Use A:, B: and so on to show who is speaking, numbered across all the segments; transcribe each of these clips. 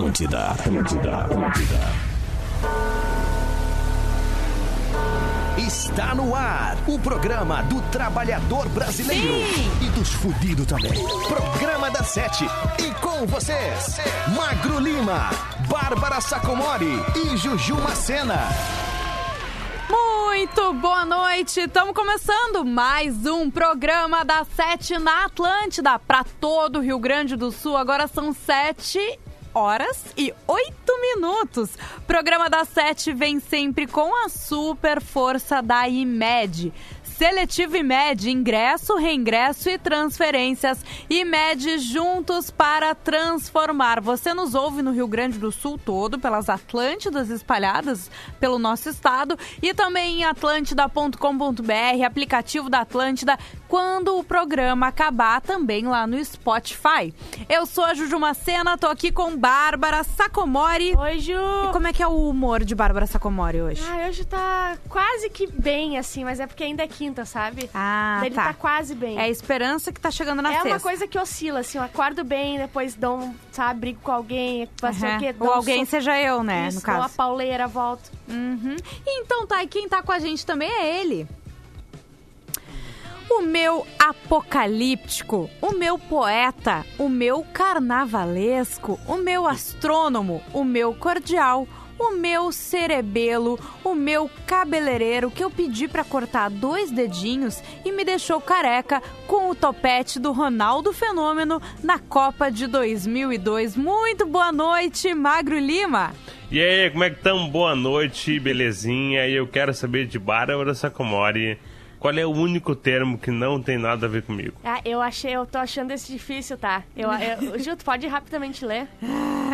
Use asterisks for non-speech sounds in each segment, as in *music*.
A: Atlântida, Atlântida, Atlântida. Está no ar o programa do trabalhador brasileiro
B: Sim.
A: e dos fudidos também. Programa da Sete. E com vocês, Magro Lima, Bárbara Sacomori e Juju Macena.
B: Muito boa noite! Estamos começando mais um programa da Sete na Atlântida para todo o Rio Grande do Sul. Agora são sete horas e oito minutos. Programa da Sete vem sempre com a super força da IMED. Seletivo IMED, ingresso, reingresso e transferências. IMED juntos para transformar. Você nos ouve no Rio Grande do Sul todo, pelas Atlântidas espalhadas pelo nosso estado e também em atlântida.com.br, aplicativo da Atlântida, quando o programa acabar também lá no Spotify. Eu sou a Juju Macena, tô aqui com Bárbara Sacomori.
C: Oi, Ju!
B: E como é que é o humor de Bárbara Sacomori hoje?
C: Ah, hoje tá quase que bem, assim, mas é porque ainda é quinta, sabe?
B: Ah,
C: Ele
B: tá.
C: tá quase bem.
B: É a esperança que tá chegando na
C: É
B: sexta.
C: uma coisa que oscila, assim, eu acordo bem, depois dou um, sabe, brigo com alguém, ser
B: Aham.
C: o quê?
B: Ou
C: Dou um
B: alguém
C: soco,
B: seja eu, né,
C: isso,
B: no
C: dou uma
B: caso.
C: pauleira, volto.
B: Uhum. Então tá, e quem tá com a gente também é ele. O meu apocalíptico, o meu poeta, o meu carnavalesco, o meu astrônomo, o meu cordial, o meu cerebelo, o meu cabeleireiro que eu pedi pra cortar dois dedinhos e me deixou careca com o topete do Ronaldo Fenômeno na Copa de 2002. Muito boa noite, Magro Lima.
D: E aí, como é que tão? Boa noite, belezinha. E eu quero saber de Bárbara Sacomori, qual é o único termo que não tem nada a ver comigo?
C: Ah, eu achei, eu tô achando esse difícil, tá? Eu, eu, *laughs* tu pode rapidamente ler?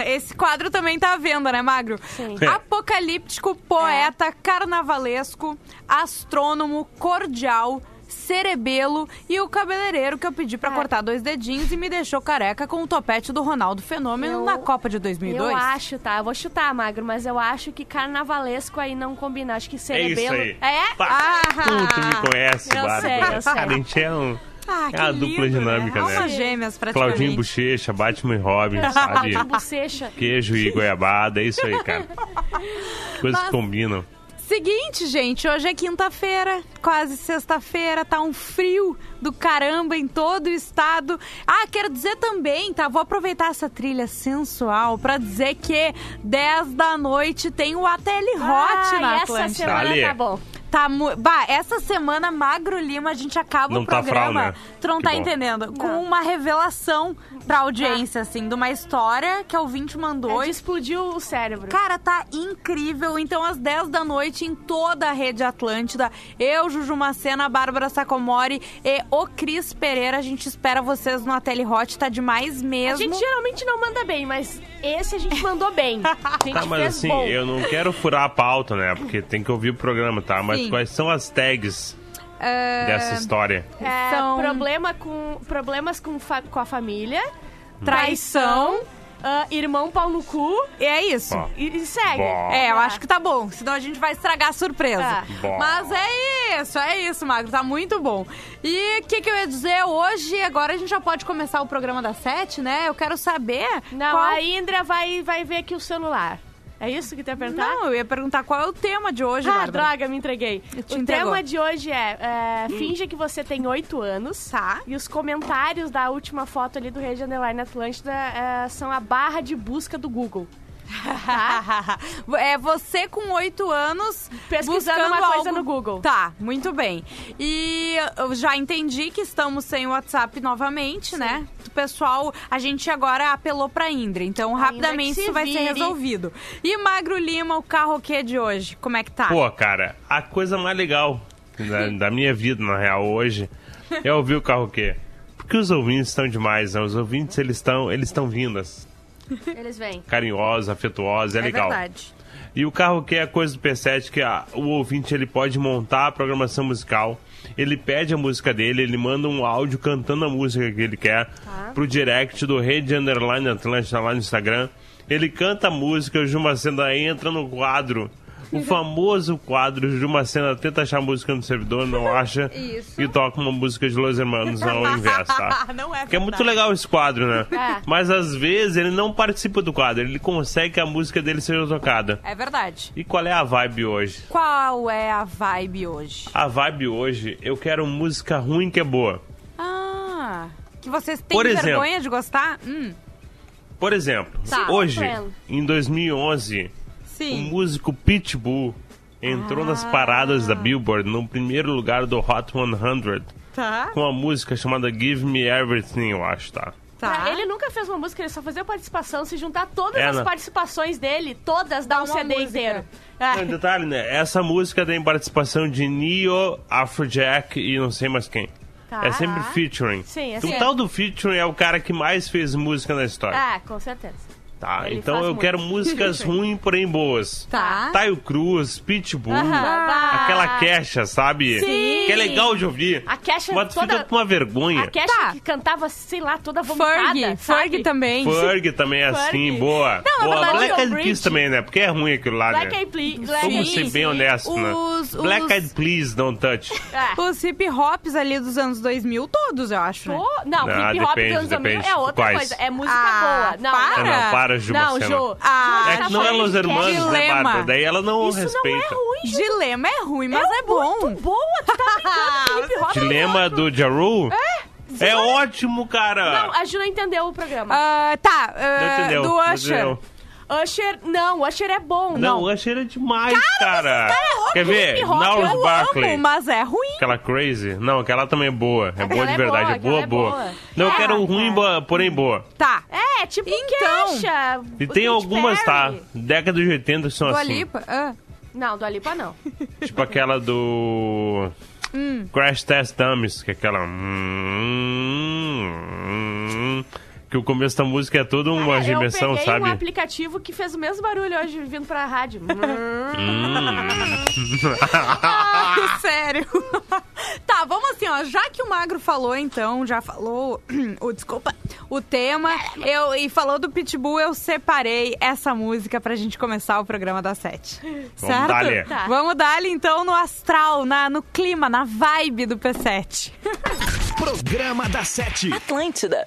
B: Esse quadro também tá à venda, né, Magro?
C: Sim.
D: É.
B: Apocalíptico, poeta, carnavalesco, astrônomo, cordial, cerebelo e o cabeleireiro que eu pedi pra
C: É.
B: cortar dois dedinhos e me deixou careca com o topete do Ronaldo Fenômeno
C: Eu-
B: na Copa de 2002.
C: Eu acho, tá? Eu vou chutar, Magro, mas eu acho que carnavalesco aí não combina. Acho que
D: É isso
C: cerebelo...
D: aí.
C: É?
D: Pá,
B: Ah!
D: Tu, tu me conhece,
C: Eu
D: Bárbara.
C: sei, eu sei.
D: Cara, a gente é, um,
B: Ah,
D: é
B: que
D: uma
B: lindo,
D: dupla dinâmica,
B: né?
D: né?
B: Almas gêmeas, praticamente.
D: Claudinho Bochecha, Batman e Robin, sabe?
C: De bochecha.
D: Queijo e goiabada, é isso aí, cara. *laughs* Coisas
B: Mas-
D: que combinam.
B: Seguinte, gente, hoje é quinta-feira, quase sexta-feira, tá um frio do caramba em todo o estado. Ah, quero dizer também, tá? Vou aproveitar essa trilha sensual pra dizer que 10 da noite tem o ATL Hot
C: ah,
B: na
C: e essa
B: Atlântida.
C: semana
D: Dali.
C: tá bom.
B: Tá mu... Bah, essa semana, Magro Lima, a gente acaba
D: Não
B: o
D: tá
B: programa.
D: fral, né?
B: Tu não
D: Que
B: tá
D: bom.
B: entendendo? Com
C: Não.
B: uma revelação pra audiência, assim, de uma história que a ouvinte mandou.
C: É de explodiu o cérebro.
B: Cara, tá incrível. Então, às 10 da noite, em toda a rede Atlântida, eu, Juju Macena, Bárbara Sacomori e o Cris Pereira, a gente espera vocês no Ateli Hot. Tá demais
C: A
B: mesmo.
C: gente geralmente não manda bem, mas esse a gente mandou bem. *laughs* A gente
D: Tá, mas
C: fez
D: assim,
C: bom.
D: eu não quero furar a pauta, né? Porque tem que ouvir o programa, tá? Mas
B: Sim.
D: quais são as tags
B: É,
D: dessa história?
C: É,
B: são-
C: problema com, problemas com, fa- com a família,
B: Traição.
C: ah, irmão pau no cu
B: E é isso.
C: E, e segue.
D: Bom.
B: É, eu acho que tá bom, senão a gente vai estragar a surpresa.
D: Bom.
B: Mas é isso, é isso, Magro, tá muito bom. E o que, que eu ia dizer hoje? Agora a gente já pode começar o programa das sete, né? Eu quero saber.
C: Não,
B: qual...
C: a Indra vai, vai ver aqui o celular. É isso que tu ia perguntar?
B: Não, eu ia perguntar qual é o tema de hoje,
C: Ah,
B: Bárbara.
C: droga, me entreguei.
B: Te
C: o
B: entregou.
C: tema de hoje é, é finge que você tem oito anos.
B: Tá.
C: E os comentários da última foto ali do Rede Underline Atlântida é, são a barra de busca do Google. Tá? *laughs*
B: é você com oito anos
C: Pesquisando uma coisa
B: algo-
C: no Google.
B: Tá, muito bem. E eu já entendi que estamos sem o WhatsApp novamente, né? O pessoal, a gente agora apelou pra Indra, então
C: A Indra
B: rapidamente
C: que se
B: isso vai ser
C: vire.
B: resolvido. E Magro Lima, o carro que de hoje, como é que tá?
D: Pô, cara, a coisa mais legal da, *laughs* da minha vida, na real, hoje, é ouvir o carro quê? Porque os ouvintes estão demais, né? Os ouvintes, eles estão eles estão vindas. *laughs*
C: Eles vêm.
D: Carinhosos, afetuosos, é, legal.
B: verdade.
D: E o carro que é a coisa do P7 que ah, o ouvinte ele pode montar a programação musical. Ele pede a música dele, ele manda um áudio cantando a música que ele quer
C: Tá.
D: pro direct do Rede Underline Atlântica lá no Instagram. Ele canta a música, o Jumacenda entra no quadro O famoso quadro de uma cena tenta achar música no servidor, não *laughs* acha,
B: Isso.
D: e toca uma música de Los Hermanos ao invés, tá? *laughs*
B: Não é
D: Que é muito legal esse quadro, né?
C: É.
D: Mas às vezes ele não participa do quadro, ele consegue que a música dele seja tocada.
B: É verdade.
D: E qual é a vibe hoje?
B: Qual é a vibe hoje?
D: A vibe hoje, eu quero música ruim que é boa.
B: Ah, que vocês têm
D: Por exemplo.
B: vergonha de gostar? Hum,
D: Por exemplo,
B: Tá.
D: hoje, em 2011, o
B: sim.
D: músico Pitbull entrou nas
B: Ah.
D: paradas da Billboard no primeiro lugar do Hot 100
B: Tá,
D: com uma música chamada Give Me Everything, eu acho, tá?
B: tá.
C: Ele nunca fez uma música, ele só fazia participação. Se juntar todas
D: É,
C: as
D: né?
C: participações dele, todas dá um
B: uma
C: CD
B: música.
C: inteiro. É.
D: detalhe, né? Essa música tem participação de Neo, Afrojack e não sei mais quem.
C: Tá.
D: É sempre featuring.
C: Sim, é
D: o
C: sempre.
D: tal do featuring é o cara que mais fez música na história.
C: Ah, com certeza.
D: Tá,
C: ele
D: então eu
C: muito.
D: quero músicas *laughs* ruins, porém boas.
B: Tá.
D: Taio Cruz, Pitbull,
C: Ah,
D: aquela queixa, sabe?
C: Sim.
D: Que é legal de ouvir.
C: A
D: Mas tu
C: toda-
D: fica com uma vergonha.
C: A Kesha
B: Tá.
C: que cantava, sei lá, toda vomitada,
B: Ferg? Ferg também.
D: Ferg também é assim, boa.
C: Não,
D: boa. Black Eyed Peas também, né? Porque é ruim aquilo lá,
C: Black
D: né?
C: Eyed Peas.
D: Vamos ser
C: Peas,
D: bem
C: sim.
D: honestos, né?
B: Os-
D: Black
B: os-
D: Eyed Please, don't touch.
C: É.
B: Os hip hops ali dos anos 2000, todos, eu acho, né?
C: Pô, não,
D: Ah,
C: hip hop
D: depende,
C: dos anos 2000
D: depende.
C: é outra coisa. É música
B: Ah,
C: boa. Não,
B: para.
D: Ah,
C: não.
D: não,
C: Não,
D: Marcena.
C: Jô.
B: Ah,
C: Jô,
D: É
C: tá
D: que não é Los
C: de.
D: Hermanos, né,
B: Dilema.
D: Bárbara? Daí ela não
C: Isso
D: respeita.
C: não é ruim, Jô.
B: Dilema é ruim, mas é, bom.
C: Muito boa, tu tá brincando hop.
D: Dilema do Jaru? É, é ótimo, cara.
C: Não, a Ju não entendeu o programa.
B: Ah, tá,
D: Não entendeu?
B: do
D: não
B: Usher.
D: entendeu.
C: Usher, não, Usher é bom.
D: Não, o Usher é demais, cara. Quer ver?
C: hip hop,
D: Gnarls
B: Eu
D: Barkley.
B: amo, mas é ruim.
D: Aquela crazy? Não, aquela também é boa. É boa de
C: é
D: verdade. é boa,
C: é
D: boa.
C: boa.
D: Não, eu
C: É,
D: quero ruim,
C: é.
D: boa, porém boa.
B: Tá.
C: É, tipo
B: Então.
C: Kesha.
D: E tem algumas, tá? Década de 80 que são
B: Do
D: assim.
B: Alipa. Ah.
C: Não, do Alipa não. *laughs*
D: Tipo aquela do.
B: Hum.
D: Crash Test Dummies, que é aquela. hum, Que o começo da música é toda uma
C: Ah,
D: dimensão,
C: eu peguei
D: sabe?
C: um aplicativo que fez o mesmo barulho hoje vindo pra rádio. *laughs* *laughs*
B: Ah, sério. *laughs* tá, vamos assim, ó. Já que o Magro falou, então, já falou *clears throat* o desculpa, o tema, eu e falou do Pitbull, eu separei essa música pra gente começar o programa das sete. certo?
D: dar-lhe.
C: Tá.
B: Vamos dar-lhe então no astral, na, no clima, na vibe do P7.
A: Programa da Sete.
E: Atlântida.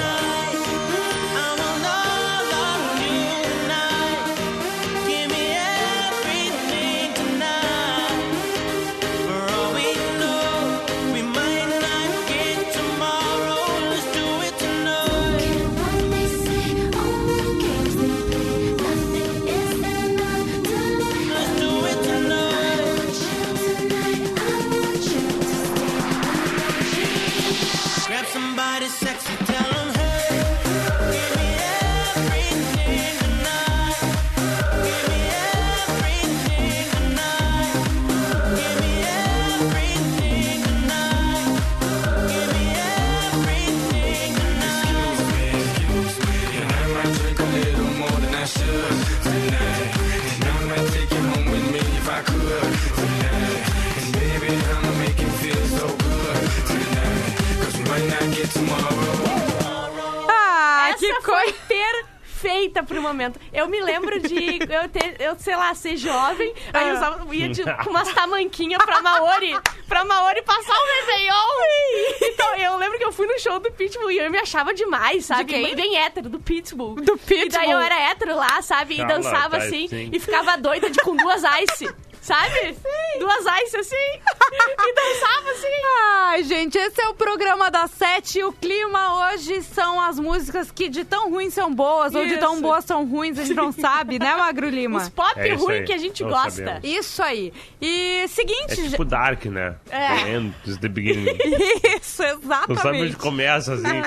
C: Perfeita pro momento. Eu me lembro de eu ter, eu sei lá, ser jovem, aí eu usava, ia de, *laughs* com umas tamanquinhas pra Maori, pra Maori passar o Réveillon. Então, eu lembro que eu fui no show do Pitbull e eu me achava demais, sabe?
B: De quem?
C: Bem, hétero, do Pitbull.
B: Do
C: E daí
B: Pitbull.
C: eu era hétero lá, sabe? E
D: Cala,
C: dançava
D: tá,
C: assim,
D: sim.
C: e ficava doida de, com duas ice. Sabe? Duas ice assim. *laughs* E dançava assim.
B: Ai, gente, esse é o programa da Sete. E o clima hoje são as músicas que de tão ruins são boas ou de tão boas são ruins, a gente não *laughs* sabe, né, Magro Lima?
C: Os pop
D: É
C: ruim
D: aí,
C: que a gente
D: não
C: gosta.
D: sabemos.
B: Isso aí. E seguinte,
D: É tipo Dark, né?
C: É.
D: The end is the beginning. *laughs*
B: isso,
D: Não sabe
B: exatamente.
D: onde começa, assim.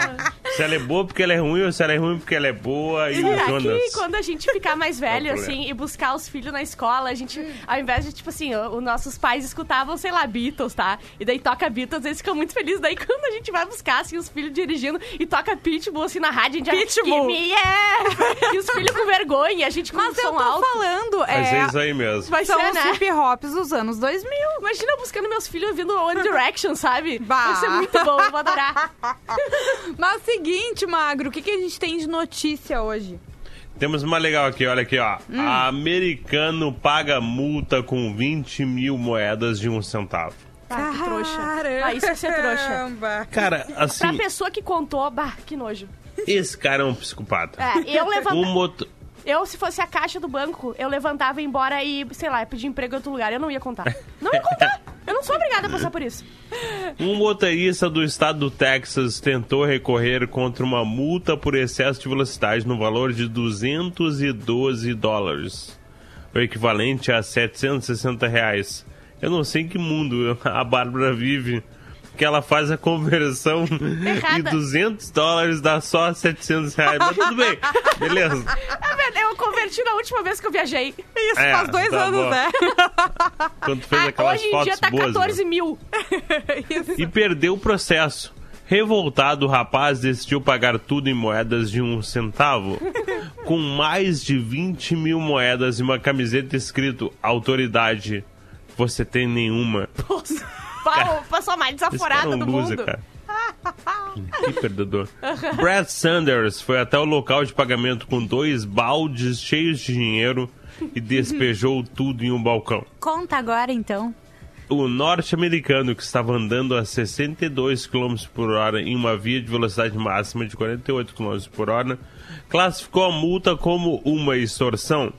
D: Se ela é boa porque ela é ruim ou se ela é ruim porque ela é boa. E
C: Será
D: o Jonas.
C: que quando a gente ficar mais velho,
D: É o problema.
C: assim, e buscar os filhos na escola, a gente, ao invés de, tipo assim, os nossos pais escutavam, sei lá, Beatles, tá? E daí toca Beatles, eles ficam muito felizes. Daí quando a gente vai buscar, assim, os filhos dirigindo e toca Pitbull, assim, na rádio, a gente
B: Pitbull.
C: já... "Give me yeah!" E os filhos com vergonha, a gente com
B: Mas eu
C: som
B: tô
C: alto.
B: falando,
D: Mas
B: é,
D: é isso aí mesmo.
C: Vai
B: são
C: ser,
B: os
C: né?
B: hip hops dos anos 2000.
C: Imagina eu buscando meus filhos ouvindo One Direction, sabe?
B: Bah.
C: Vai ser muito bom, eu vou adorar. *laughs*
B: Mas seguinte, Magro, o que, que a gente tem de notícia hoje?
D: Temos uma legal aqui, olha aqui, ó.
C: Hum.
D: Americano paga multa com 20 mil moedas de um centavo.
C: Ah, que trouxa.
B: Caramba.
C: Ah, isso é ser trouxa.
B: Caramba.
D: Cara,
C: Pra
D: assim,
C: pessoa que contou, bah, que nojo.
D: esse cara é um psicopata.
C: É, eu levantava.
D: Um moto...
C: Eu, se fosse a caixa do banco, eu levantava e ia embora e, sei lá, pedir emprego em outro lugar. Eu não ia contar. Não ia contar. *laughs* Eu não sou obrigada a passar por isso.
D: Um motorista do estado do Texas tentou recorrer contra uma multa por excesso de velocidade no valor de 212 dólares, o equivalente a 760 reais. Eu não sei em que mundo a Bárbara vive, que ela faz a conversão e
C: Errada.
D: 200 dólares dá só 700 reais. Mas tudo bem, beleza.
C: É Eu converti na última vez que eu viajei.
B: Isso,
D: É,
B: faz dois
D: tá
B: anos,
D: bom.
B: né?
D: Quando fez
C: Ah,
D: aquelas
C: hoje em
D: fotos
C: dia tá
D: boas. né?
C: 14 mil. *laughs*
D: e perdeu o processo. Revoltado, o rapaz decidiu pagar tudo em moedas de um centavo. *laughs* Com mais de 20 mil moedas e uma camiseta escrito Autoridade, você tem nenhuma.
C: Pau, pessoa mais
D: é
C: desaforada
D: um
C: do
D: loser,
C: mundo.
D: cara. *laughs* Que perdedor. Brad Sanders foi até o local de pagamento com dois baldes cheios de dinheiro e despejou tudo em um balcão.
B: Conta agora, então.
D: O norte-americano que estava andando a 62 km por hora em uma via de velocidade máxima de 48 km por hora classificou a multa como uma extorsão.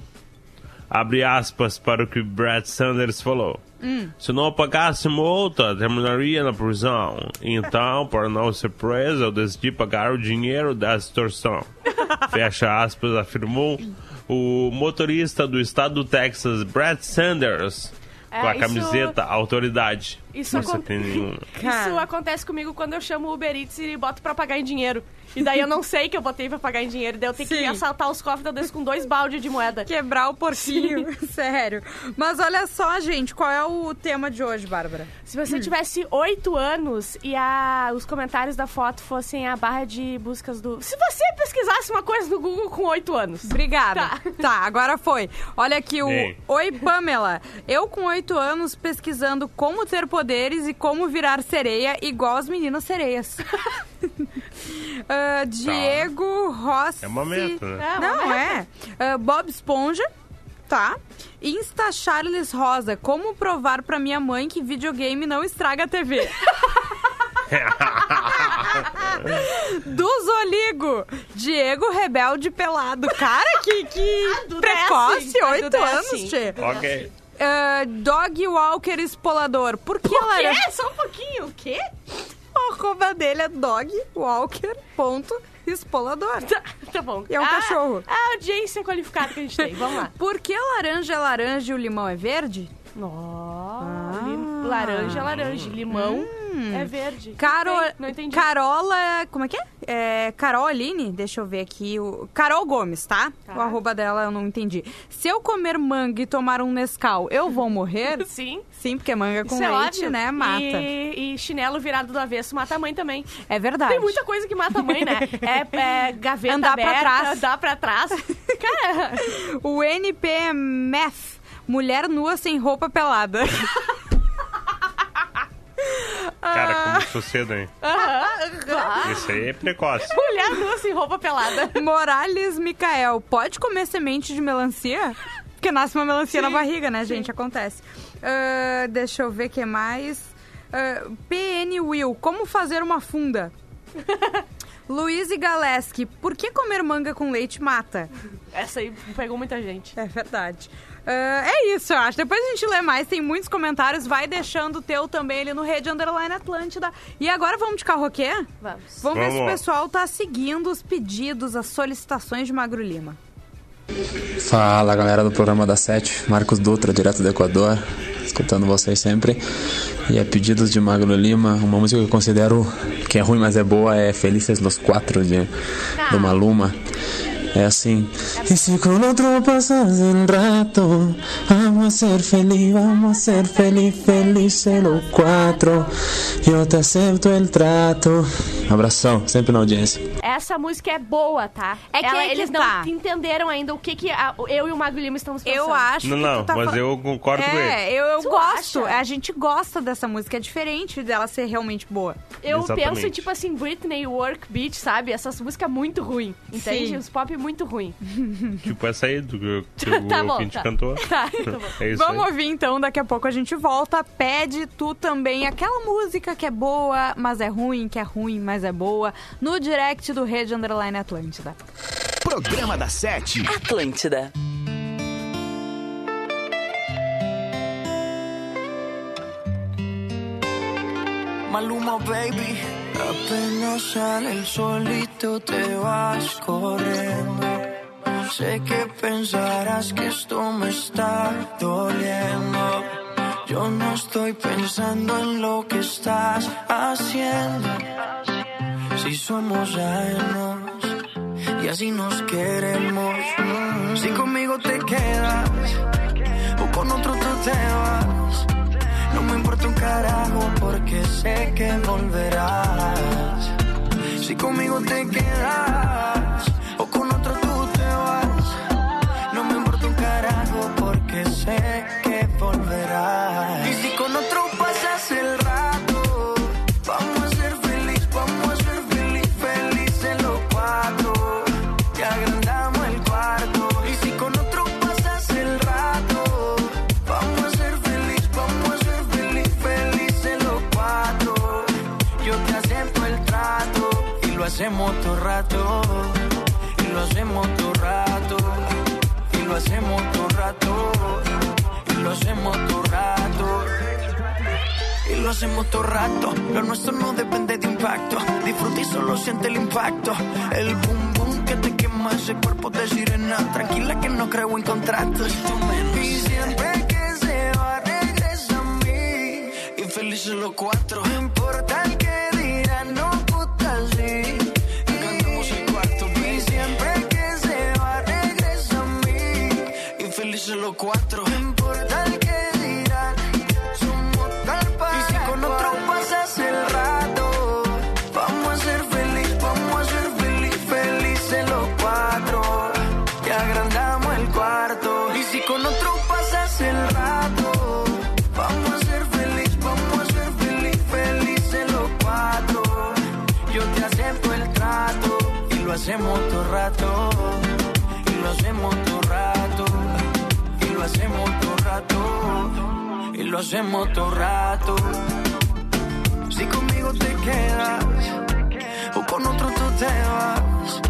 D: Abre aspas para o que Brad Sanders falou. Se não pagasse multa, terminaria na prisão. Então, *laughs* para não ser preso, eu decidi pagar o dinheiro da extorsão. *laughs* Fecha aspas, afirmou o motorista do estado do Texas, Brad Sanders,
C: É,
D: com a
C: isso-
D: camiseta Autoridade.
C: Isso acon-. *laughs* Isso acontece comigo quando eu chamo o Uber Eats e boto pra pagar em dinheiro. E daí eu não sei que eu botei pra pagar em dinheiro. Daí eu tenho que
B: Sim.
C: assaltar os cofres da Desce com dois baldes de moeda.
B: Quebrar o porquinho, *laughs* sério. Mas olha só, gente, qual é o tema de hoje, Bárbara?
C: Se você tivesse oito anos e a- os comentários da foto fossem a barra de buscas do. Se você pesquisasse uma coisa no Google com oito anos.
B: Obrigada.
C: Tá.
B: Tá. agora foi. Olha aqui o.
D: Ei.
B: Oi, Pamela. Eu com oito anos pesquisando como ter poderes e como virar sereia igual as meninas sereias. *laughs* Ah, Diego Rossi.
D: É uma meta, né?
C: É,
B: Não, é. Ah, Bob Esponja. Tá. Insta Charles Rosa. Como provar pra minha mãe que videogame não estraga a TV? *laughs* Do Zoligo. Diego Rebelde Pelado. Cara, que, que *laughs*
C: é
B: precoce.
C: assim,
B: Oito
C: é
B: anos,
C: assim.
B: tchê.
D: ok.
B: Ah, Dog Walker Espolador. Por que laranja?
C: quê? Só um pouquinho. O quê?
B: A arroba dele é Dog Walker ponto espolador.
C: Tá, tá bom.
B: E é um
C: Ah,
B: cachorro.
C: A audiência qualificada que a gente tem. Vamos lá.
B: Por que laranja é laranja e o limão é verde?
C: Nossa. lim- Laranja é laranja. Limão é verde.
B: Caro...
C: Não entendi.
B: Carola. Como é que é? é? Carol Aline? Deixa eu ver aqui. O... Carol Gomes, tá?
C: Tá.
B: O arroba dela eu não entendi. Se eu comer manga e tomar um Nescau, eu vou morrer? *laughs*
C: Sim.
B: Sim, porque manga com
C: Isso é
B: leite,
C: óbvio.
B: né? Mata.
C: E, e chinelo virado do avesso mata a mãe também.
B: É verdade.
C: Tem muita coisa que mata a mãe, né? *laughs* É, é gaveta
B: Andar pra
C: aberta,
B: trás.
C: andar pra trás. *laughs* Cara,
B: O NPMF. Mulher nua sem roupa pelada.
D: Cara, começou cedo, hein? Isso aí é precoce.
C: mulher nua sem roupa pelada.
B: Morales Micael. Pode comer semente de melancia? Porque nasce uma melancia na barriga, né, gente? Acontece. Ah, deixa eu ver o que mais. Ah, PN Will. Como fazer uma funda? *laughs* Luiz e Galeski. Por que comer manga com leite mata?
C: Essa aí pegou muita gente.
B: É verdade. Ah, é isso, eu acho. Depois a gente lê mais, tem muitos comentários. Vai deixando o teu também ali no Rede Underline Atlântida. E agora vamos de carroquê?
C: Vamos.
B: Vamos, ver se o
D: Vamos.
B: pessoal tá seguindo os pedidos, as solicitações de Magro Lima.
E: Fala galera do programa da Sete, Marcos Dutra, direto do Equador, escutando vocês sempre. E é Pedidos de Magro Lima, uma música que eu considero que é ruim, mas é boa, é Felices los Quatro, de, do Maluma. É assim. E se com outro pasas el rato, vamos ser feliz, vamos ser feliz, felices los quatro. Eu te acepto el trato. Abração, sempre na audiência.
C: Essa música é boa, tá?
B: É que aí que
C: eles
B: tá.
C: não entenderam ainda o que, que a- eu e o Mago Lima estamos pensando.
B: Eu acho
D: Não,
B: que
D: não,
B: tu tá
D: mas
B: fal-
D: eu concordo com ele.
B: É, eu, eu
C: Tu
B: gosto.
C: acha?
B: A gente gosta dessa música. É diferente dela ser realmente boa.
C: Eu
D: Exatamente.
C: penso, tipo assim, Britney, Work Beat, sabe? Essas músicas muito ruim, entende?
B: Sim.
C: Os pop muito ruim. *laughs* *laughs*
D: Tipo essa aí do que, que o *laughs*
C: Tá bom, tá.
D: cantou.
C: Tá, tá bom.
D: É isso
B: Vamos
D: aí.
B: ouvir então, daqui a pouco a gente volta. Pede tu também aquela música que é boa, mas é ruim, que é ruim, mas é boa, no direct do Rede Underline Atlântida.
A: Programa da Sete.
F: Atlântida.
G: Maluma, baby. Apenas sale el solito te vas corriendo. Sé que pensarás que esto me está doliendo. Yo no estoy pensando en lo que estás haciendo. Si somos ajenos y así nos queremos. Mm, Si conmigo te quedas o con otro tú te vas. No me importa un carajo porque sé que volverás. Si conmigo te quedas o con otro te hacemos todo rato. Y lo hacemos todo rato. Y lo hacemos todo rato. Y lo hacemos todo rato. Si conmigo te quedas o con otro tú te vas.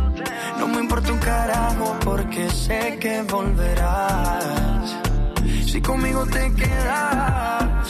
G: No me importa un carajo porque sé que volverás. Si conmigo te quedas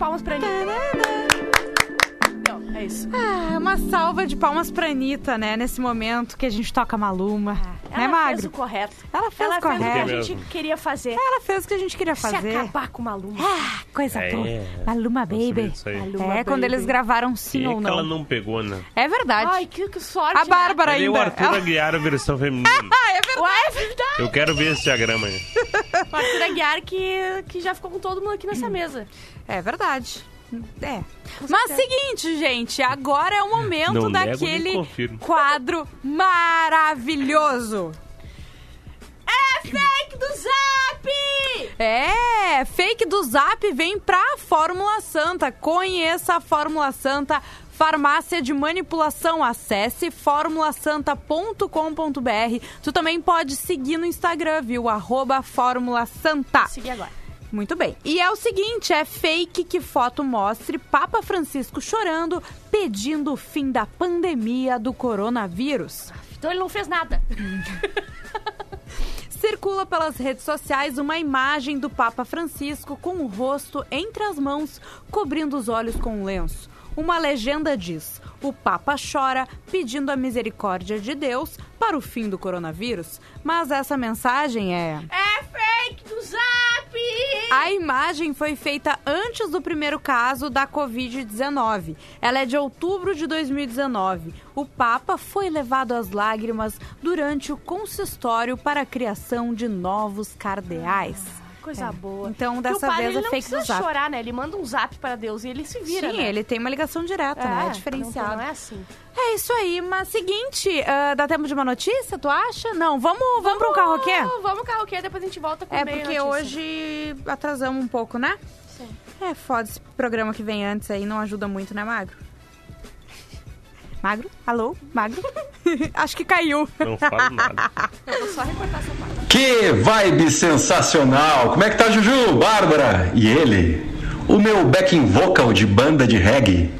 C: palmas pra Anitta. Não, é isso.
B: Ah, uma salva de palmas pra Anitta, né? Nesse momento que a gente toca Maluma.
C: Ela
B: né,
C: fez
B: Magro?
C: o correto.
B: Ela fez
C: Ela
B: o
C: fez o que a
B: correto.
C: gente queria fazer.
B: Ela fez o que a gente queria
C: Se
B: fazer.
C: acabar com o Maluma.
B: Ah, coisa
D: É.
B: boa. Maluma Baby.
D: Isso aí.
C: Maluma
B: É, quando
C: Baby.
B: eles gravaram sim
D: é
B: ou
D: que ela
B: não.
D: não pegou, né?
B: É verdade.
C: Ai, que, que sorte.
B: a Bárbara
D: Ela é o
B: ainda.
D: Arthur
B: Ela- *laughs*
D: Aguiar, a versão feminina. *laughs*
B: Ah, é verdade.
C: Ué, é verdade.
D: Eu quero ver esse diagrama aí.
C: O Arthur Aguiar que, que já ficou com todo mundo aqui nessa mesa.
B: É verdade. É. Mas seguinte, gente, agora é o momento
D: Não
B: daquele quadro maravilhoso.
C: É fake do Zap!
B: É, fake do Zap vem pra Fórmula Santa. Conheça a Fórmula Santa. Farmácia de manipulação, acesse formulasanta.com.br. Tu também pode seguir no Instagram, viu? Arroba Fórmula Santa.
C: Segui agora.
B: Muito bem. E é o seguinte, é fake que foto mostre Papa Francisco chorando, pedindo o fim da pandemia do coronavírus.
C: Então ele não fez nada.
B: Circula pelas redes sociais uma imagem do Papa Francisco com o rosto entre as mãos, cobrindo os olhos com um lenço. Uma legenda diz: O Papa chora pedindo a misericórdia de Deus para o fim do coronavírus. Mas essa mensagem é.
C: É fake do Zap!
B: A imagem foi feita antes do primeiro caso da Covid-19. Ela é de outubro de 2019. O Papa foi levado às lágrimas durante o consistório para a criação de novos cardeais.
C: Coisa boa.
B: Então,
C: o
B: dessa
C: padre,
B: vez
C: ele
B: é
C: não
B: fake do
C: precisa
B: zap.
C: chorar, né? Ele manda um zap para Deus e ele se vira,
B: Sim,
C: né?
B: ele tem uma ligação direta, né? É diferenciado.
C: Não, não é assim.
B: É isso aí, mas seguinte, ah, dá tempo de uma notícia, tu acha? Não, vamos, vamos, para um karaokê?
C: Vamos karaokê, depois a gente volta com
B: É porque
C: notícia.
B: hoje atrasamos um pouco, né?
C: Sim.
B: É foda esse programa que vem antes aí, não ajuda muito, né, Magro? Magro? Alô? Magro? *laughs* Acho que caiu.
D: Não falo nada.
C: Eu vou só recortar essa parte.
H: Que vibe sensacional! Como é que tá, Juju? Bárbara? E ele? O meu backing vocal de banda de reggae?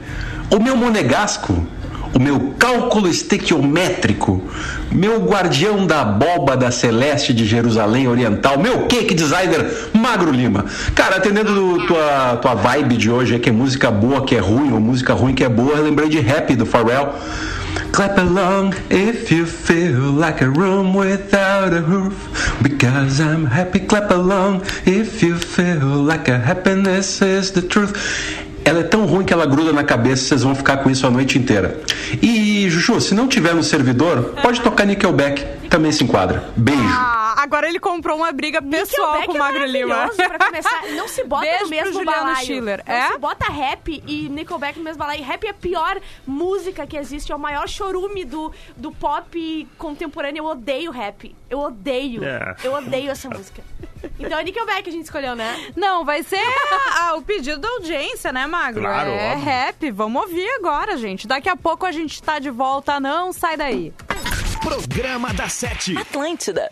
H: O meu monegasco? O meu cálculo estequiométrico? Meu guardião da abóbada celeste de Jerusalém Oriental? Meu cake designer Magro Lima? Cara, atendendo do- tua, tua vibe de hoje, que é música boa que é ruim, ou música ruim que é boa, eu lembrei de rap do Pharrell. Clap along if you feel like a room without a roof. Because I'm happy, clap along if you feel like a happiness is the truth. Ela é tão ruim que ela gruda na cabeça, vocês vão ficar com isso a noite inteira. E, Juju, se não tiver no servidor, pode tocar Nickelback, também se enquadra. Beijo.
B: Agora ele comprou uma briga pessoal
C: é
B: com o Magro
C: é
B: Lima.
C: Pra começar, não se bota
B: Beijo
C: no mesmo balaio.
B: Schiller.
C: Não
B: é?
C: se bota rap e Nickelback no mesmo balaio. Rap é a pior música que existe, é o maior chorume do, do pop contemporâneo. Eu odeio rap. Eu odeio.
D: É.
C: Eu odeio essa música. Então é Nickelback que a gente escolheu, né?
B: Não, vai ser a, a, o pedido da audiência, né, Magro?
D: Claro,
B: é
D: óbvio.
B: rap. Vamos ouvir agora, gente. Daqui a pouco a gente tá de volta. Não, sai daí.
A: Programa da Sete.
I: Atlântida.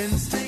J: happens to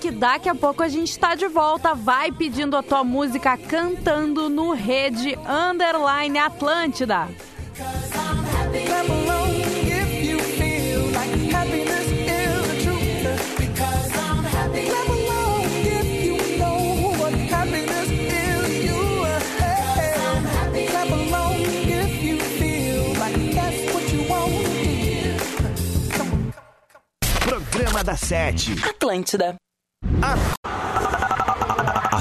B: que daqui a pouco a gente está de volta. Vai pedindo a tua música cantando no Rede Underline Atlântida.
A: Programa da Sete.
I: Atlântida.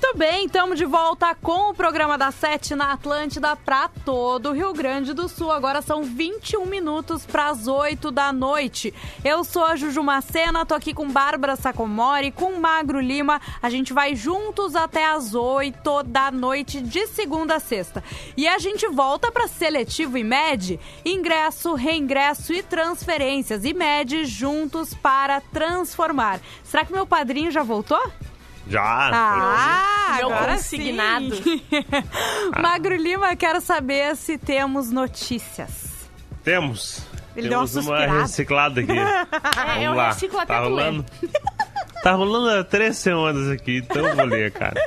B: Muito bem, estamos de volta com o programa da Sete na Atlântida para todo o Rio Grande do Sul. Agora são 21 minutos para as 8 da noite. Eu sou a Juju Macena, tô aqui com Bárbara Sacomori, com Magro Lima. A gente vai juntos até as 8 da noite de segunda a sexta. E a gente volta para seletivo e MED, ingresso, reingresso e transferências. E MED juntos para transformar. Será que meu padrinho já voltou?
D: Já.
B: Ah,
C: Meu
B: agora
C: consignado.
B: sim. *laughs* Magro Lima, quero saber se temos notícias.
D: Temos.
B: Ele deu uma
D: Temos uma reciclada aqui. *laughs*
C: É, eu
D: lá.
C: reciclo até
D: tá rolando. Tá rolando há três semanas aqui, então eu vou ler, cara.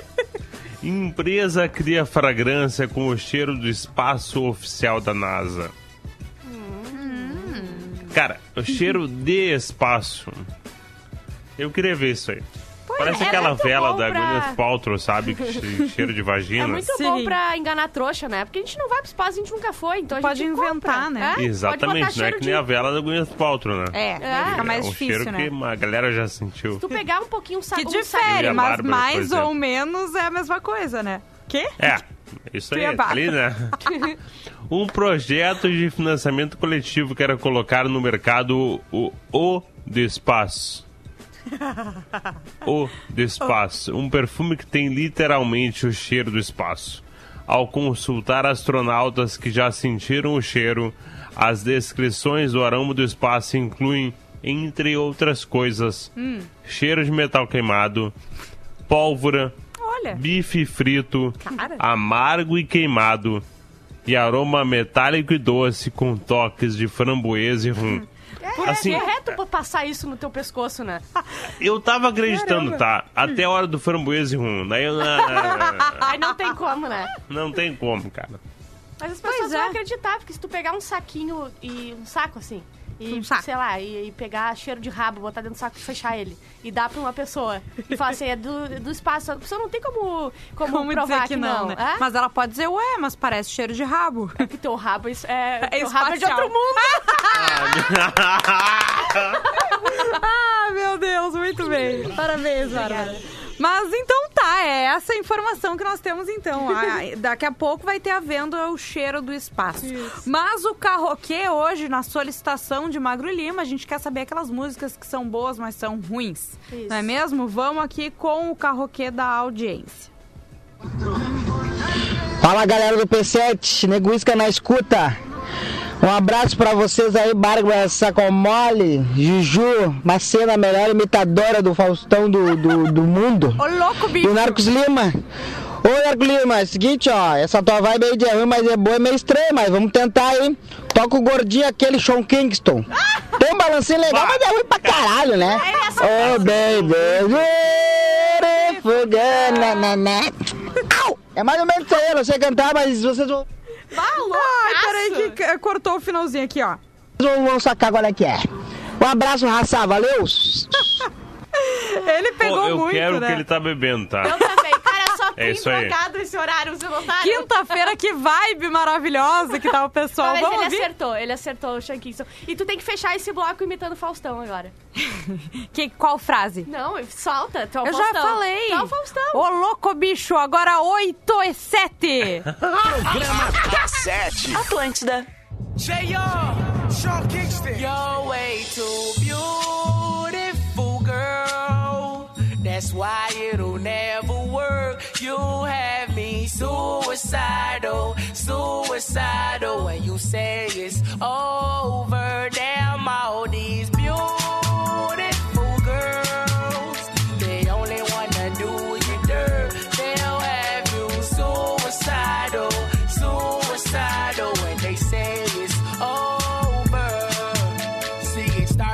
D: Empresa cria fragrância com o cheiro do espaço oficial da NASA. Cara, o cheiro de espaço. Eu queria ver isso aí. Parece
C: é
D: aquela vela da
C: pra-
D: Gwyneth Paltrow, sabe? Que che- *laughs* cheiro de vagina.
C: É muito
B: Sim.
C: bom pra enganar trouxa, né? Porque a gente não vai pro espaço, a gente nunca foi, então a
B: Pode
C: gente
B: inventar,
C: compra.
B: né?
C: É? Pode
D: Exatamente, não é que nem
C: de-
D: a vela da Gwyneth Paltrow, né?
B: É,
C: É.
B: fica mais
D: é um
B: difícil,
D: cheiro
B: né?
D: que a galera já sentiu.
C: Tu pegar um pouquinho o saco.
B: Que
C: um
B: difere,
D: a
B: mas mais ou menos é a mesma coisa, né? Quê?
D: É, isso aí, tá ali, né? *laughs* um projeto de financiamento coletivo que era colocar no mercado o O do Espaço. O do Espaço. Um perfume que tem literalmente o cheiro do espaço. Ao consultar astronautas que já sentiram o cheiro, as descrições do aroma do espaço incluem, entre outras coisas, cheiro de metal queimado, pólvora,
B: Olha.
D: bife frito,
B: Cara.
D: amargo e queimado, e aroma metálico e doce com toques de framboesa e rum. Assim,
C: É reto pra passar isso no teu pescoço, né? *laughs*
D: eu tava acreditando, tá? Até a hora do framboesa e rum. Daí eu, ah,
C: Aí não tem como, né?
D: não tem como, cara.
C: Mas as pessoas
B: é.
C: vão acreditar, porque se tu pegar um saquinho e um saco assim, e
B: Um saco.
C: sei lá, e, e pegar cheiro de rabo, botar dentro do saco e fechar ele, e dar pra uma pessoa, e falar assim, é do, do espaço, a pessoa não tem como, como,
B: Como
C: provar
B: dizer que não, né?
C: É?
B: Mas ela pode dizer, ué, mas parece cheiro de rabo.
C: que teu rabo é, é, *laughs*
B: É
C: teu rabo é de outro mundo. *laughs*
B: ah, meu Deus, muito bem. Parabéns, Bárbara. Mas então tá, é essa a informação que nós temos então. Ah, *laughs* daqui a pouco vai ter a venda o cheiro do espaço. Mas o carroquê hoje, na solicitação de Magro Lima, a gente quer saber aquelas músicas que são boas, mas são ruins.
C: Isso.
B: Não é mesmo? Vamos aqui com o carroquê da audiência.
I: Fala galera do P7, Neguisca na escuta. Um abraço pra vocês aí, Bárbara Sacomole, Juju, Macena, a melhor imitadora do Faustão do, do, do mundo.
B: Ô, louco,
I: E
B: bicho!
I: o Narcos Lima. Ô Narcos Lima, é o seguinte, ó, essa tua vibe aí de ruim, mas é boa, é meio estranha, mas vamos tentar aí. Toca o gordinho aquele Sean Kingston. Tem um balancinho legal, mas é ruim pra caralho, né? Oh baby, girl, na, na, na. É mais ou menos isso aí, eu não sei cantar, mas vocês vão,
B: Ai, peraí que cortou o finalzinho aqui, ó.
I: vão sacar qual é que é. Um abraço, raça, valeu! *laughs*
B: Ele pegou
D: Pô, eu
B: muito,
D: quero o
B: né?
D: que ele tá bebendo,
C: Eu
D: tá?
C: também, cara, só
D: É isso aí.
C: esse horário, você não tá?
B: Quinta-feira, que vibe maravilhosa que tá o pessoal.
C: Mas
B: Vamos
C: ele
B: ouvir?
C: acertou, ele acertou o Sean Kingston. E tu tem que fechar esse bloco imitando o Faustão agora. *laughs*
B: Que, qual frase?
C: Não, solta, tu é o
B: Eu
C: Faustão.
B: já falei.
C: Tu é o Faustão.
B: Ô, louco, bicho, agora 8 e 7.
A: Programa *laughs* da Sete.
K: Atlântida.
L: J.R. Sean Kingston.
K: You're way too beautiful. That's why it'll never work. You have me suicidal, suicidal. When you say it's over, damn all these beautiful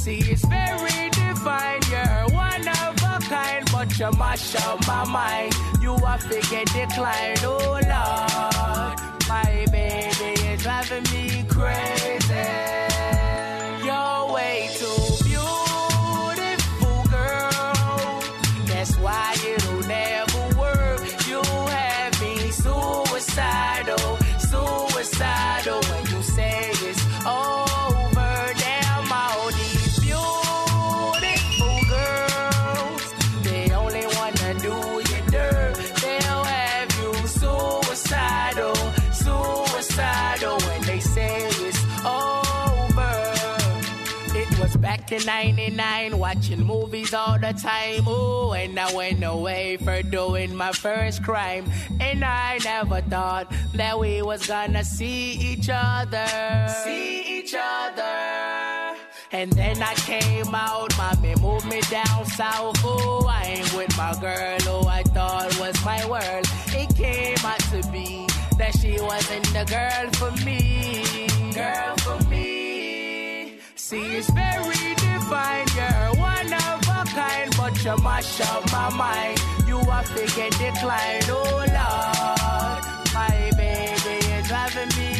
K: See, it's very divine. You're one of a kind, but you mash up my mind. You are figure decline. Oh, Lord. My baby is driving me crazy. In 99, watching movies all the time. Ooh, and I went away for doing my first crime. And I never thought that we was gonna see each other. See each other. And then I came out, mommy moved me down south. Ooh, I ain't with my girl who I thought was my world. It came out to be that she wasn't the girl for me. Girl for me. See, it's very divine. You're one of a kind, but you mash up my mind. You have to get declined. Oh Lord, my baby is driving me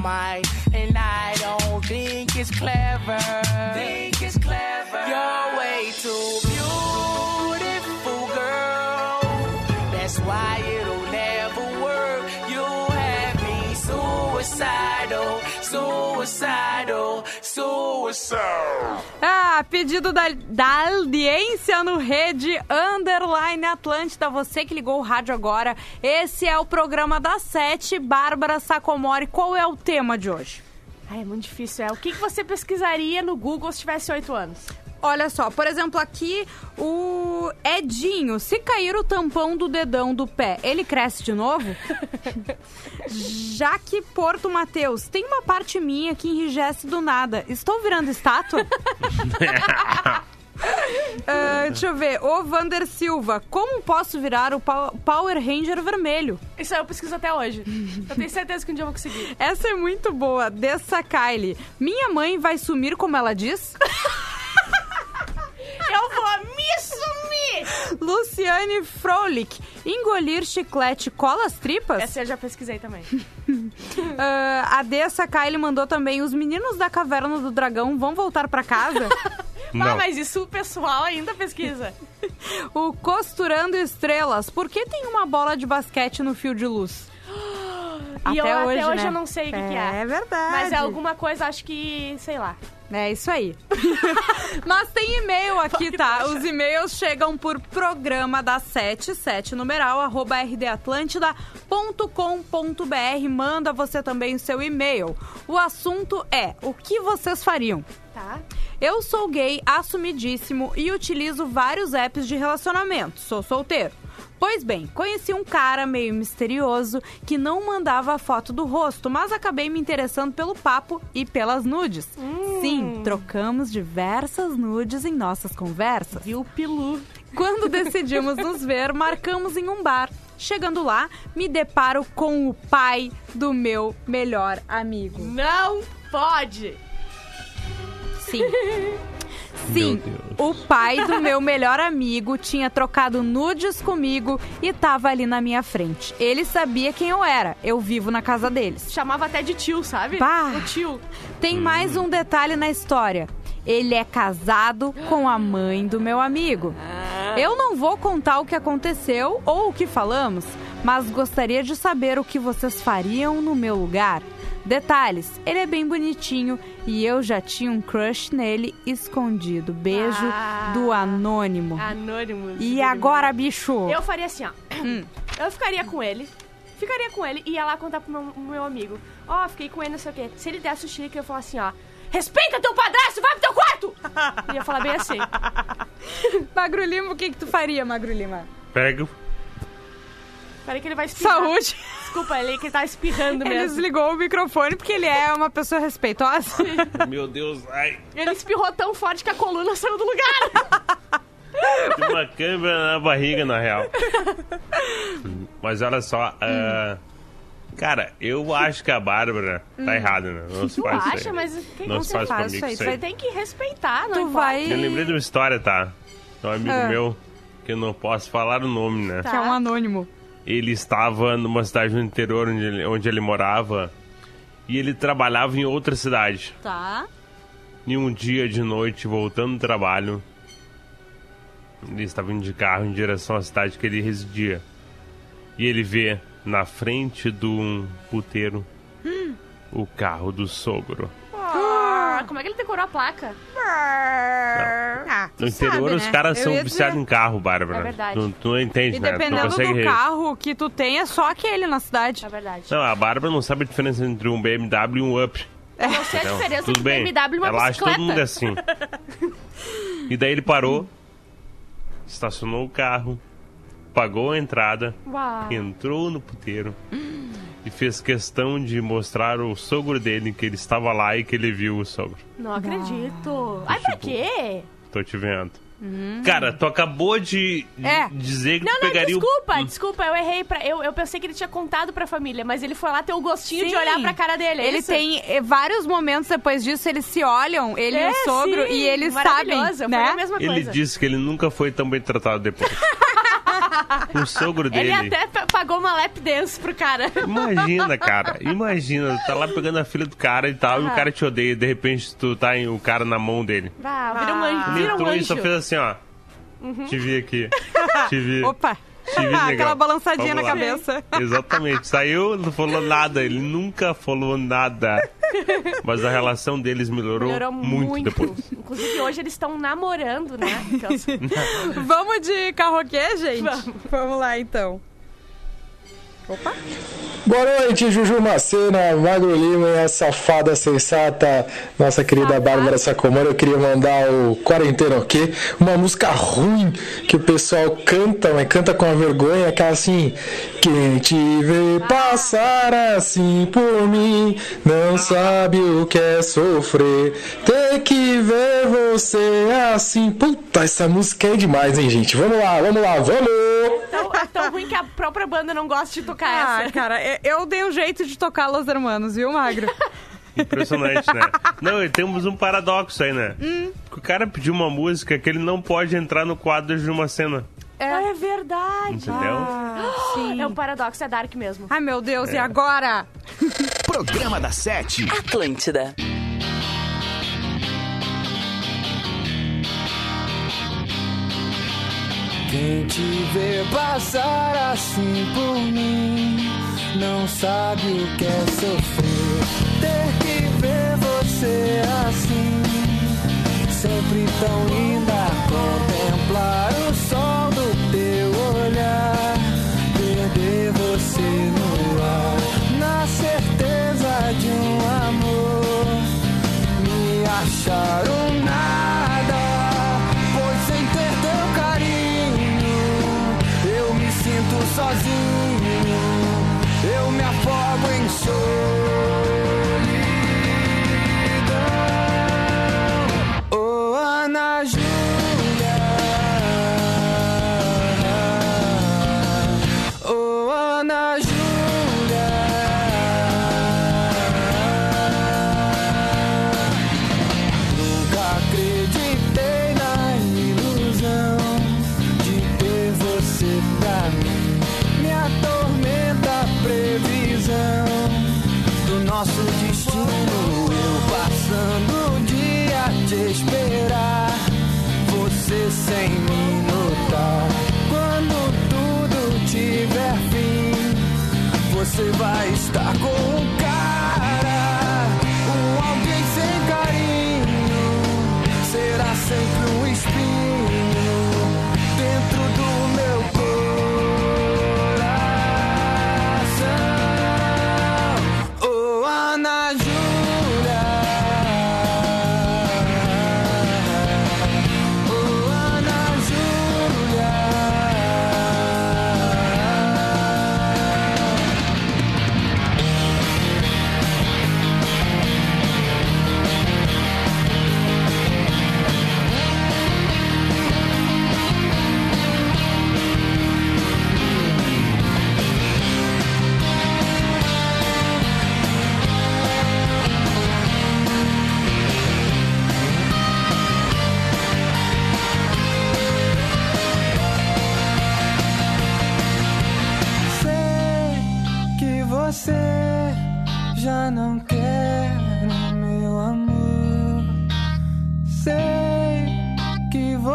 K: mind, and I don't think it's clever. Think it's clever. You're way too beautiful, girl. That's why it'll never work. You have me suicidal, suicidal, suicidal.
B: Ah, pedido da, da audiência no Rede Underline Atlântida. Você que ligou o rádio agora. Esse é o programa das sete. Bárbara Sacomori, qual é o tema de hoje?
C: Ai, é muito difícil. É o que, que você pesquisaria no Google se tivesse 8 anos?
B: Olha só, por exemplo, aqui o Edinho, se cair o tampão do dedão do pé, ele cresce de novo? *laughs* Jaque Porto Mateus, tem uma parte minha que enrijece do nada. Estou virando estátua? *laughs* Ah, deixa eu ver. O Vander Silva, como posso virar o Pow- Power Ranger vermelho?
C: Isso aí eu pesquiso até hoje. Eu tenho certeza que um dia eu vou conseguir.
B: Essa é muito boa. Dessa Kylie. Minha mãe vai sumir como ela diz? *laughs*
C: Eu vou me sumir!
B: Luciane Frolik. Engolir chiclete cola as tripas?
C: Essa eu já pesquisei também. *laughs*
B: Ah, a Dessa Kylie mandou também. Os meninos da caverna do dragão vão voltar pra casa? *laughs*
C: Ah,
D: Não.
C: mas isso o pessoal ainda pesquisa. *laughs*
B: o Costurando Estrelas. Por que tem uma bola de basquete no fio de luz? *gasps*
C: e eu,
B: Até hoje,
C: até hoje
B: né?
C: eu não sei o que, que é.
B: É verdade.
C: Mas é alguma coisa, acho que, sei lá.
B: É isso aí. *laughs* Mas tem e-mail aqui, tá? Os e-mails chegam por programa da 77 numeral arroba rdatlântida.com.br. Manda você também o seu e-mail. O assunto é: o que vocês fariam?
C: Tá?
B: Eu sou gay assumidíssimo e utilizo vários apps de relacionamento. Sou solteiro. Pois bem, conheci um cara meio misterioso que não mandava a foto do rosto, mas acabei me interessando pelo papo e pelas nudes. Sim, trocamos diversas nudes em nossas conversas.
C: Viu, Pilu?
B: Quando *laughs* decidimos nos ver, marcamos em um bar. Chegando lá, me deparo com o pai do meu melhor amigo.
C: Não pode!
B: Sim. *laughs* Sim, o pai do meu melhor amigo tinha trocado nudes comigo e tava ali na minha frente. Ele sabia quem eu era. Eu vivo na casa deles.
C: Chamava até de tio, sabe?
B: Pá.
C: O tio.
B: Tem mais um detalhe na história. Ele é casado com a mãe do meu amigo. Eu não vou contar o que aconteceu ou o que falamos, mas gostaria de saber o que vocês fariam no meu lugar. Detalhes, ele é bem bonitinho e eu já tinha um crush nele escondido. Beijo
C: Ah.
B: do anônimo.
C: Anônimo.
B: E agora, bicho?
C: Eu faria assim, ó.
B: Hum.
C: Eu ficaria com ele. Ficaria com ele e ia lá contar pro meu, meu amigo. Ó, fiquei com ele, não sei o quê. Se ele desse o chilique, eu ia falar assim, ó. Respeita teu padrasto, vai pro teu quarto! Eu ia falar bem assim. *laughs*
B: Magro Lima, o que, que tu faria, Magro Lima?
D: Pega.
C: Peraí que ele vai espirrar.
B: Saúde!
C: Desculpa, ele que tá espirrando
B: Ele
C: mesmo.
B: desligou o microfone porque ele é uma pessoa respeitosa. *laughs*
D: Meu Deus, ai.
C: Ele espirrou tão forte que a coluna saiu do lugar. *laughs*
D: Uma câmera na barriga, na real. Mas olha só, ah, cara, eu acho que a Bárbara tá errada, né? Não se
C: Tu
D: faz isso
C: acha,
D: aí.
C: mas quem
D: Não
C: não
D: se faz
B: faz
D: comigo
B: isso aí,
C: Você tem que respeitar, não
B: Tu
C: importa.
B: vai.
D: Eu lembrei de uma história, tá? De um amigo
B: Ah.
D: meu, que eu não posso falar o nome, né?
B: Que é um anônimo.
D: Ele estava numa cidade no interior onde ele, onde ele morava e ele trabalhava em outra cidade.
B: Tá.
D: E um dia de noite, voltando do trabalho, ele estava indo de carro em direção à cidade que ele residia. E ele vê na frente de um puteiro o carro do sogro.
C: Ah, como é que ele decorou a placa?
B: Ah, tu
D: No interior,
B: sabe,
D: os
B: né?
D: caras
B: Eu
D: são
B: ia
D: viciados
B: dizer.
D: em carro, Bárbara.
C: É verdade.
D: Tu, tu não entende,
B: E
D: né? Tu não
B: dependendo
D: consegue
B: do carro que tu tem, é só aquele na cidade.
C: É verdade.
D: Não, a Bárbara não sabe a diferença entre um BMW e um Up.
C: Eu não sei a
D: Não,
C: diferença
D: tudo
C: de
D: bem.
C: BMW e uma
D: Ela acha que
C: bicicleta.
D: todo mundo é assim. E daí ele parou, estacionou o carro, pagou a entrada,
C: Uau.
D: entrou no puteiro e fez questão de mostrar o sogro dele que ele estava lá e que ele viu o sogro.
C: Não acredito. Ai, pra
D: Tipo,
C: quê?
D: Tô te vendo. Cara, tu acabou de, de
B: É.
D: dizer que
C: Não,
D: tu
C: não,
D: pegaria o-
C: desculpa, desculpa, eu errei. Pra, eu, eu pensei que ele tinha contado pra família, mas ele foi lá ter o gostinho de
B: Sim.
C: olhar pra cara dele. é
B: Ele
C: isso?
B: tem eh, vários momentos depois disso, eles se olham, ele e
C: É,
B: o sogro,
C: sim,
B: e eles sabem, né?
C: faria a mesma
D: Ele disse que ele nunca foi tão bem tratado depois. *laughs* o sogro dele.
C: Ele até pa- pagou uma lap dance pro cara.
D: Imagina, cara. Imagina, tu tá lá pegando a filha do cara e tal, e o cara te odeia, e de repente tu tá em, o cara na mão dele.
C: Ah, vira um anjo.
D: Ele
C: Vira um
D: entrou e só
C: anjo.
D: fez assim, ó. Te vi aqui. Te vi.
B: Opa!
D: Vi, *laughs*
B: Aquela balançadinha
D: Vamos
B: na
D: lá.
B: cabeça.
D: Exatamente. Saiu, não falou nada. Ele nunca falou nada. *laughs* Mas a relação deles melhorou,
C: Melhorou
D: muito,
C: muito.
D: depois.
C: Inclusive, hoje eles estão namorando, né? *laughs*
B: Vamos de carroquê, gente? Vamos. lá, então. Opa!
M: Boa noite, Juju Macena, Magro Lima e a safada sensata, nossa querida Bárbara Sacomori. Eu queria mandar o Quarentena OK, uma música ruim que o pessoal canta, mas canta com a vergonha, aquela assim: Quem te vê passar assim por mim, não sabe o que é sofrer. Ter que ver você assim. Puta, essa música é demais, hein, gente? Vamos lá, vamos lá, vamos!
C: Tão, é tão ruim que a própria banda não gosta de tocar
B: Ah,
C: essa.
B: cara, eu- eu dei um jeito de tocar Los Hermanos, viu, Magro? *laughs*
D: Impressionante, né? Não, e temos um paradoxo aí, né? Porque o cara pediu uma música que ele não pode entrar no quadro de uma cena.
C: É, verdade.
D: Entendeu?
C: É um paradoxo, é dark mesmo.
B: Ai, meu Deus, e
D: É.
B: agora? *laughs*
A: Programa da Sete.
F: Atlântida.
J: Quem te vê passar assim por mim não sabe o que é sofrer. Ter que ver você assim, sempre tão linda. Contemplar o sol do teu olhar, perder você no ar, na certeza de um amor. Me achar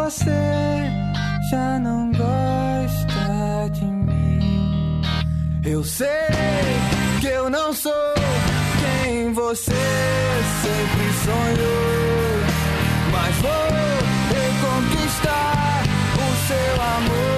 J: você já não gosta de mim. Eu sei que eu não sou quem você sempre sonhou, mas vou reconquistar o seu amor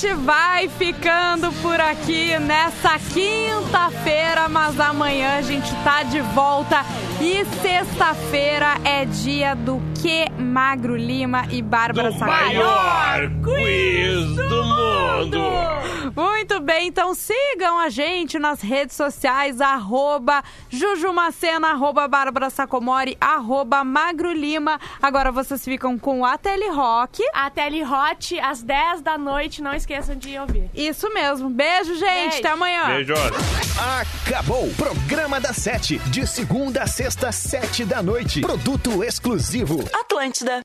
B: sete vai ficando por aqui nessa quinta-feira, mas amanhã a gente tá de volta. E sexta-feira é dia do que Magro Lima e Bárbara
D: Do
B: Sacomori.
D: maior quiz do mundo.
B: Muito bem, então sigam a gente nas redes sociais, arroba Jujumacena, arroba Bárbara Sacomori, arroba Magro Lima. Agora vocês ficam com a Tele Rock.
C: A Tele Hot, às 10 da noite, não esqueçam de ouvir.
B: Isso mesmo. Beijo, gente.
C: Beijo.
B: Até amanhã.
D: Beijos.
A: Acabou! Programa da Sete, de segunda a sexta, sete da noite. Produto exclusivo.
F: Atlântida.